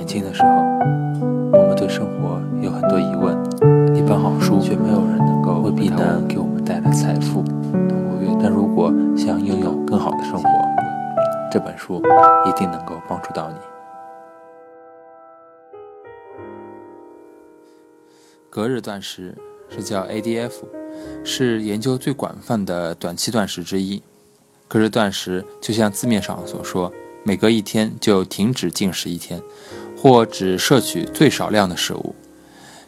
年轻的时候，我们对生活有很多疑问，一本好书却没有人能够未必能给我们带来财富。但如果想拥有更好的生活，这本书一定能够帮助到你。隔日断食是叫 ADF，是研究最广泛的短期断食之一。隔日断食就像字面上所说。每隔一天就停止进食一天，或只摄取最少量的食物。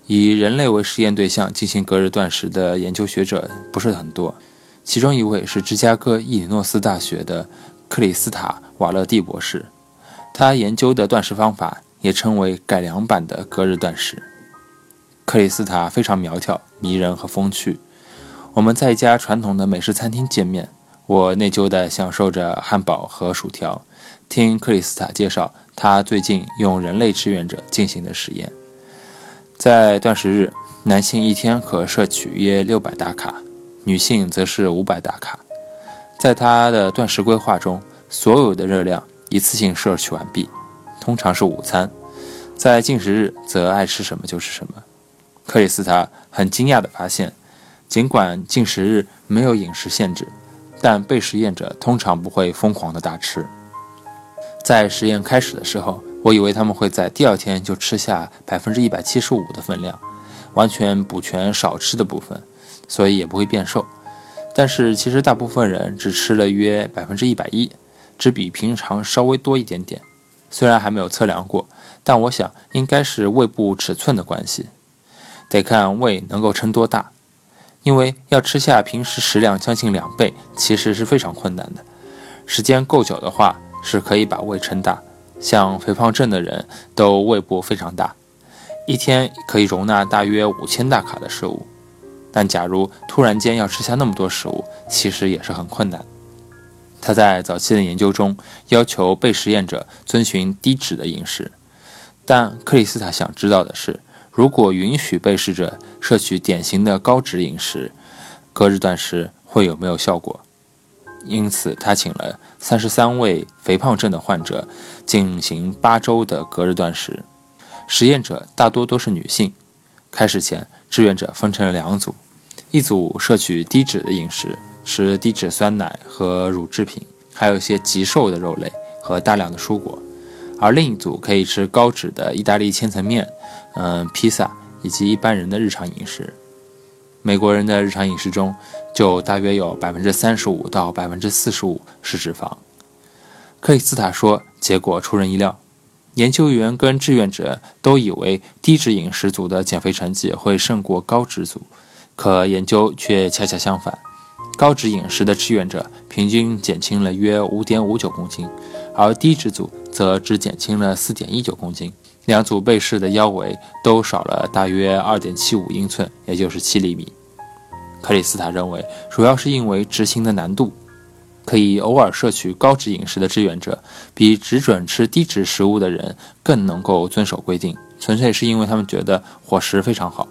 以人类为实验对象进行隔日断食的研究学者不是很多，其中一位是芝加哥伊利诺斯大学的克里斯塔·瓦勒蒂博士。他研究的断食方法也称为改良版的隔日断食。克里斯塔非常苗条、迷人和风趣。我们在一家传统的美式餐厅见面，我内疚地享受着汉堡和薯条。听克里斯塔介绍，他最近用人类志愿者进行的实验。在断食日，男性一天可摄取约六百大卡，女性则是五百大卡。在他的断食规划中，所有的热量一次性摄取完毕，通常是午餐。在进食日，则爱吃什么就是什么。克里斯塔很惊讶地发现，尽管进食日没有饮食限制，但被实验者通常不会疯狂地大吃。在实验开始的时候，我以为他们会在第二天就吃下百分之一百七十五的分量，完全补全少吃的部分，所以也不会变瘦。但是其实大部分人只吃了约百分之一百一，只比平常稍微多一点点。虽然还没有测量过，但我想应该是胃部尺寸的关系，得看胃能够撑多大，因为要吃下平时食量将近两倍，其实是非常困难的。时间够久的话。是可以把胃撑大，像肥胖症的人都胃部非常大，一天可以容纳大约五千大卡的食物。但假如突然间要吃下那么多食物，其实也是很困难。他在早期的研究中要求被实验者遵循低脂的饮食，但克里斯塔想知道的是，如果允许被试者摄取典型的高脂饮食，隔日断食会有没有效果？因此，他请了三十三位肥胖症的患者进行八周的隔日断食。实验者大多都是女性。开始前，志愿者分成了两组：一组摄取低脂的饮食，吃低脂酸奶和乳制品，还有一些极瘦的肉类和大量的蔬果；而另一组可以吃高脂的意大利千层面、嗯，披萨以及一般人的日常饮食。美国人的日常饮食中，就大约有百分之三十五到百分之四十五是脂肪。克里斯塔说，结果出人意料，研究员跟志愿者都以为低脂饮食组的减肥成绩会胜过高脂组，可研究却恰恰相反，高脂饮食的志愿者平均减轻了约五点五九公斤，而低脂组则只减轻了四点一九公斤。两组被试的腰围都少了大约二点七五英寸，也就是七厘米。克里斯塔认为，主要是因为执行的难度。可以偶尔摄取高脂饮食的志愿者，比只准吃低脂食物的人更能够遵守规定，纯粹是因为他们觉得伙食非常好。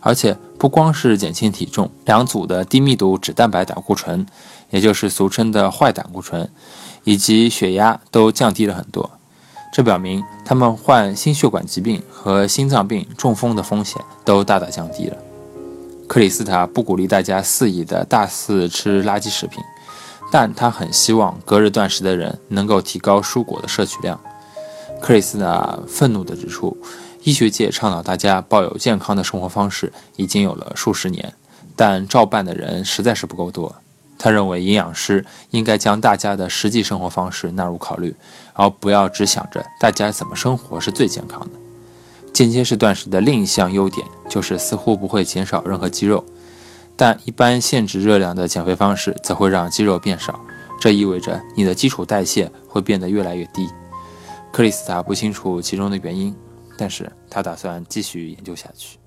而且不光是减轻体重，两组的低密度脂蛋白胆固醇，也就是俗称的坏胆固醇，以及血压都降低了很多。这表明他们患心血管疾病和心脏病、中风的风险都大大降低了。克里斯塔不鼓励大家肆意的大肆吃垃圾食品，但他很希望隔日断食的人能够提高蔬果的摄取量。克里斯塔愤怒地指出，医学界倡导大家抱有健康的生活方式已经有了数十年，但照办的人实在是不够多。他认为营养师应该将大家的实际生活方式纳入考虑，而不要只想着大家怎么生活是最健康的。间接式断食的另一项优点就是似乎不会减少任何肌肉，但一般限制热量的减肥方式则会让肌肉变少，这意味着你的基础代谢会变得越来越低。克里斯塔不清楚其中的原因，但是他打算继续研究下去。